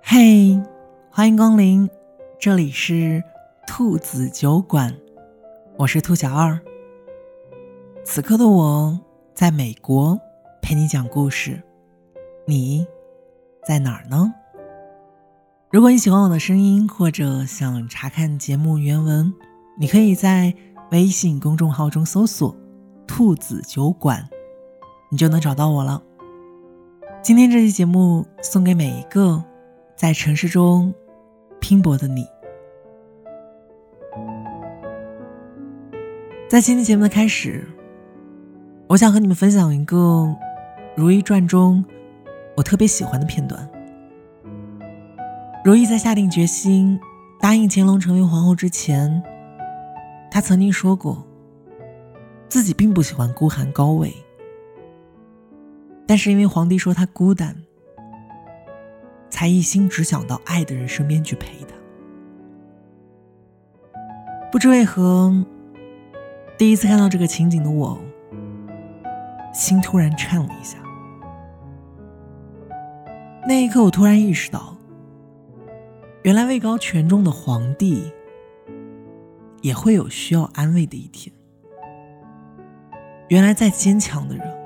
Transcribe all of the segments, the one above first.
嘿，欢迎光临，这里是兔子酒馆，我是兔小二。此刻的我在美国陪你讲故事，你在哪儿呢？如果你喜欢我的声音，或者想查看节目原文，你可以在微信公众号中搜索“兔子酒馆”，你就能找到我了。今天这期节目送给每一个在城市中拼搏的你。在今天节目的开始，我想和你们分享一个《如懿传》中我特别喜欢的片段。如懿在下定决心答应乾隆成为皇后之前，她曾经说过，自己并不喜欢孤寒高位，但是因为皇帝说他孤单，才一心只想到爱的人身边去陪他。不知为何，第一次看到这个情景的我，心突然颤了一下。那一刻，我突然意识到。原来位高权重的皇帝也会有需要安慰的一天。原来再坚强的人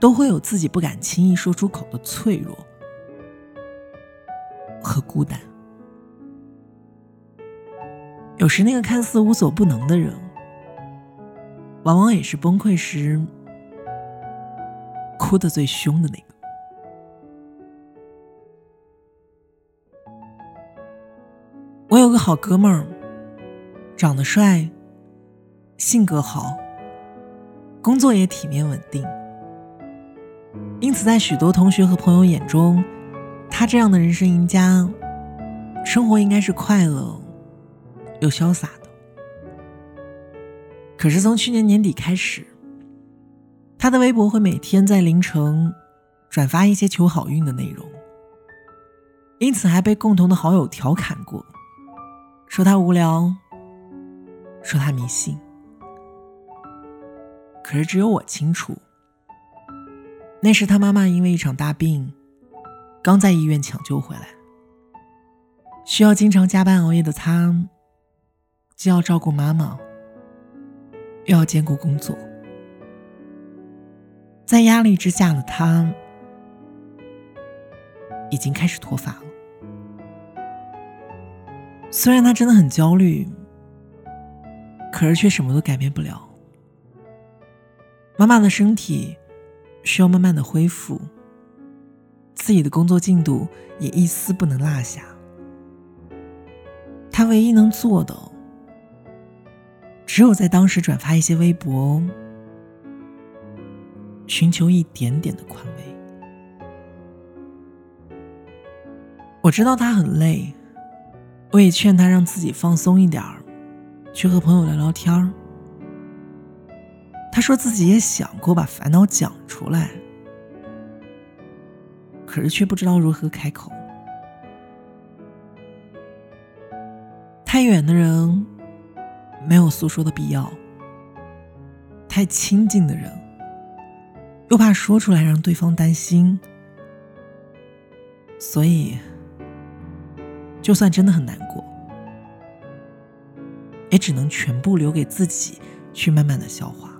都会有自己不敢轻易说出口的脆弱和孤单。有时那个看似无所不能的人，往往也是崩溃时哭得最凶的那个。我有个好哥们儿，长得帅，性格好，工作也体面稳定，因此在许多同学和朋友眼中，他这样的人生赢家，生活应该是快乐又潇洒的。可是从去年年底开始，他的微博会每天在凌晨转发一些求好运的内容，因此还被共同的好友调侃过。说他无聊，说他迷信，可是只有我清楚，那时他妈妈因为一场大病，刚在医院抢救回来，需要经常加班熬夜的他，既要照顾妈妈，又要兼顾工作，在压力之下的他，已经开始脱发了。虽然他真的很焦虑，可是却什么都改变不了。妈妈的身体需要慢慢的恢复，自己的工作进度也一丝不能落下。他唯一能做的，只有在当时转发一些微博，寻求一点点的宽慰。我知道他很累。我也劝他让自己放松一点儿，去和朋友聊聊天儿。他说自己也想过把烦恼讲出来，可是却不知道如何开口。太远的人没有诉说的必要，太亲近的人又怕说出来让对方担心，所以。就算真的很难过，也只能全部留给自己去慢慢的消化。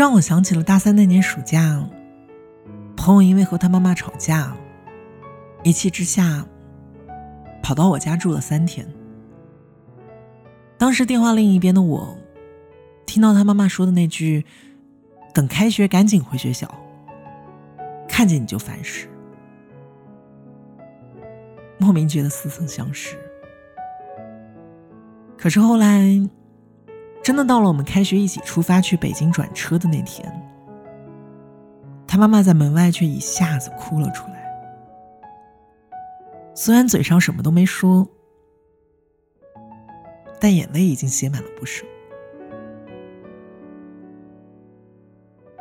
让我想起了大三那年暑假，朋友因为和他妈妈吵架，一气之下跑到我家住了三天。当时电话另一边的我，听到他妈妈说的那句“等开学赶紧回学校，看见你就烦事”。莫名觉得似曾相识，可是后来，真的到了我们开学一起出发去北京转车的那天，他妈妈在门外却一下子哭了出来。虽然嘴上什么都没说，但眼泪已经写满了不舍。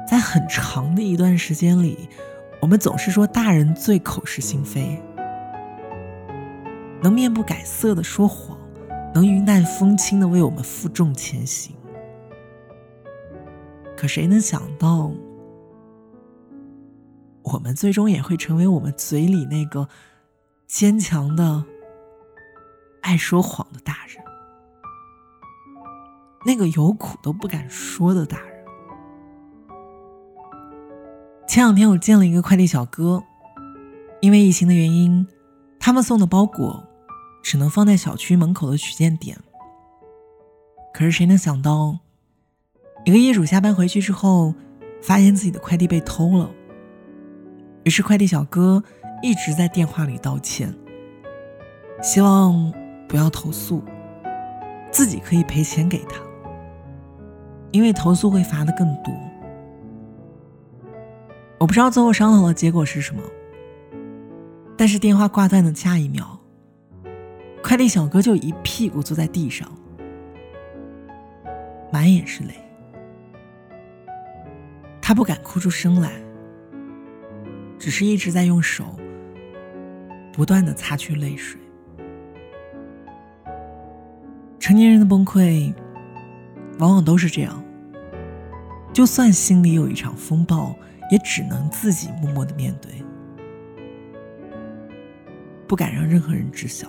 在很长的一段时间里，我们总是说大人最口是心非。能面不改色的说谎，能云淡风轻的为我们负重前行。可谁能想到，我们最终也会成为我们嘴里那个坚强的、爱说谎的大人，那个有苦都不敢说的大人。前两天我见了一个快递小哥，因为疫情的原因，他们送的包裹只能放在小区门口的取件点。可是谁能想到，一个业主下班回去之后，发现自己的快递被偷了。于是快递小哥一直在电话里道歉，希望不要投诉，自己可以赔钱给他，因为投诉会罚的更多。我不知道最后商讨的结果是什么，但是电话挂断的下一秒，快递小哥就一屁股坐在地上。满眼是泪，他不敢哭出声来，只是一直在用手不断的擦去泪水。成年人的崩溃，往往都是这样，就算心里有一场风暴，也只能自己默默的面对，不敢让任何人知晓。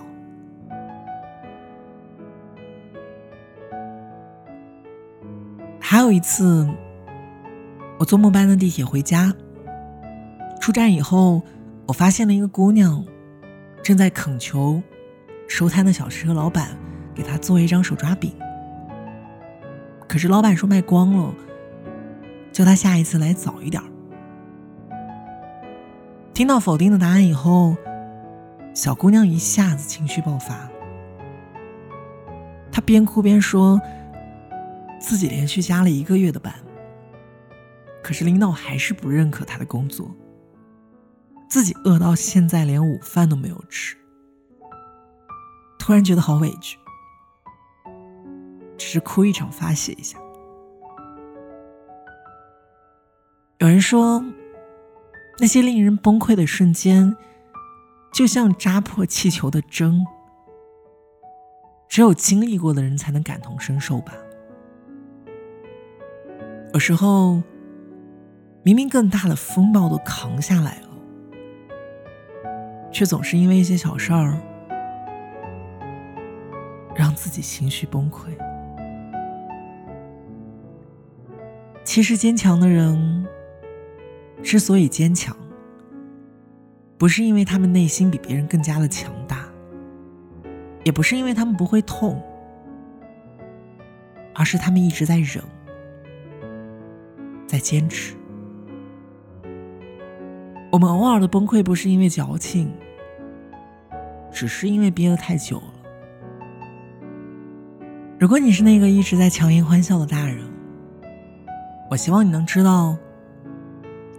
还有一次，我坐末班的地铁回家，出站以后，我发现了一个姑娘，正在恳求收摊的小吃和老板给她做一张手抓饼。可是老板说卖光了，叫她下一次来早一点。听到否定的答案以后，小姑娘一下子情绪爆发，她边哭边说。自己连续加了一个月的班，可是领导还是不认可他的工作。自己饿到现在连午饭都没有吃，突然觉得好委屈，只是哭一场发泄一下。有人说，那些令人崩溃的瞬间，就像扎破气球的针，只有经历过的人才能感同身受吧。有时候，明明更大的风暴都扛下来了，却总是因为一些小事儿，让自己情绪崩溃。其实，坚强的人之所以坚强，不是因为他们内心比别人更加的强大，也不是因为他们不会痛，而是他们一直在忍。在坚持。我们偶尔的崩溃不是因为矫情，只是因为憋得太久了。如果你是那个一直在强颜欢笑的大人，我希望你能知道，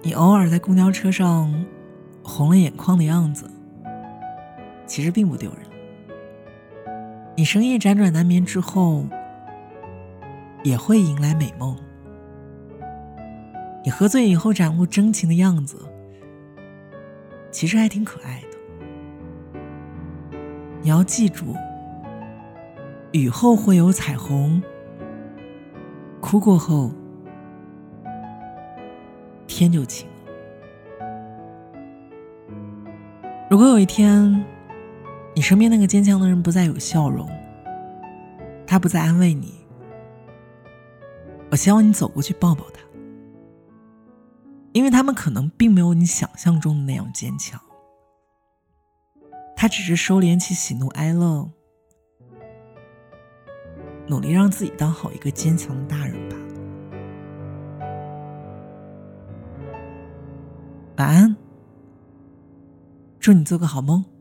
你偶尔在公交车上红了眼眶的样子，其实并不丢人。你深夜辗转难眠之后，也会迎来美梦。你喝醉以后展露真情的样子，其实还挺可爱的。你要记住，雨后会有彩虹，哭过后天就晴了。如果有一天，你身边那个坚强的人不再有笑容，他不再安慰你，我希望你走过去抱抱他。因为他们可能并没有你想象中的那样坚强，他只是收敛起喜怒哀乐，努力让自己当好一个坚强的大人吧。晚安，祝你做个好梦。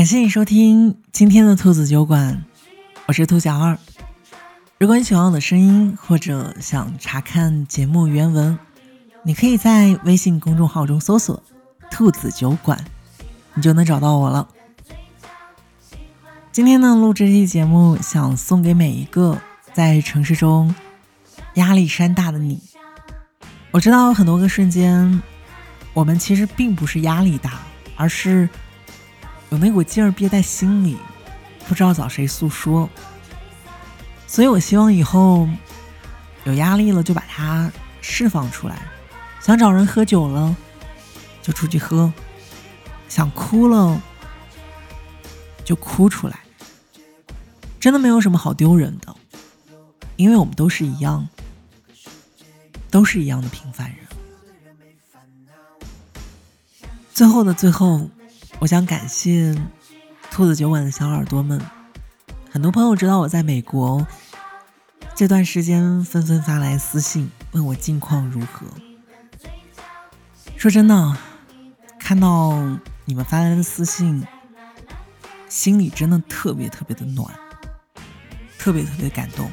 感谢你收听今天的兔子酒馆，我是兔小二。如果你喜欢我的声音，或者想查看节目原文，你可以在微信公众号中搜索“兔子酒馆”，你就能找到我了。今天呢，录这期节目，想送给每一个在城市中压力山大的你。我知道很多个瞬间，我们其实并不是压力大，而是。有那股劲儿憋在心里，不知道找谁诉说，所以我希望以后有压力了就把它释放出来，想找人喝酒了就出去喝，想哭了就哭出来，真的没有什么好丢人的，因为我们都是一样，都是一样的平凡人。最后的最后，我想感谢。兔子酒馆的小耳朵们，很多朋友知道我在美国这段时间，纷纷发来私信问我近况如何。说真的，看到你们发来的私信，心里真的特别特别的暖，特别特别感动。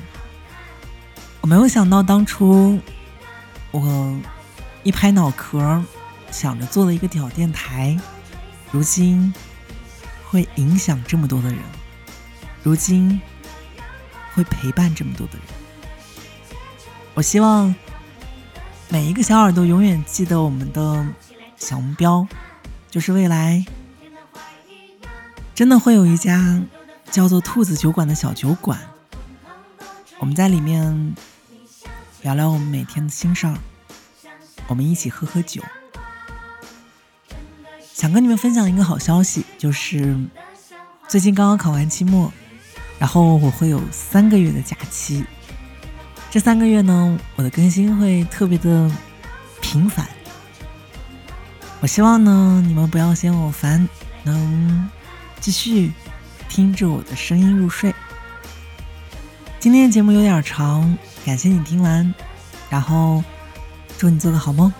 我没有想到当初我一拍脑壳想着做了一个屌电台，如今。会影响这么多的人，如今会陪伴这么多的人。我希望每一个小耳朵永远记得我们的小目标，就是未来真的会有一家叫做“兔子酒馆”的小酒馆，我们在里面聊聊我们每天的心事儿，我们一起喝喝酒。想跟你们分享一个好消息，就是最近刚刚考完期末，然后我会有三个月的假期。这三个月呢，我的更新会特别的频繁。我希望呢，你们不要嫌我烦，能继续听着我的声音入睡。今天的节目有点长，感谢你听完，然后祝你做个好梦。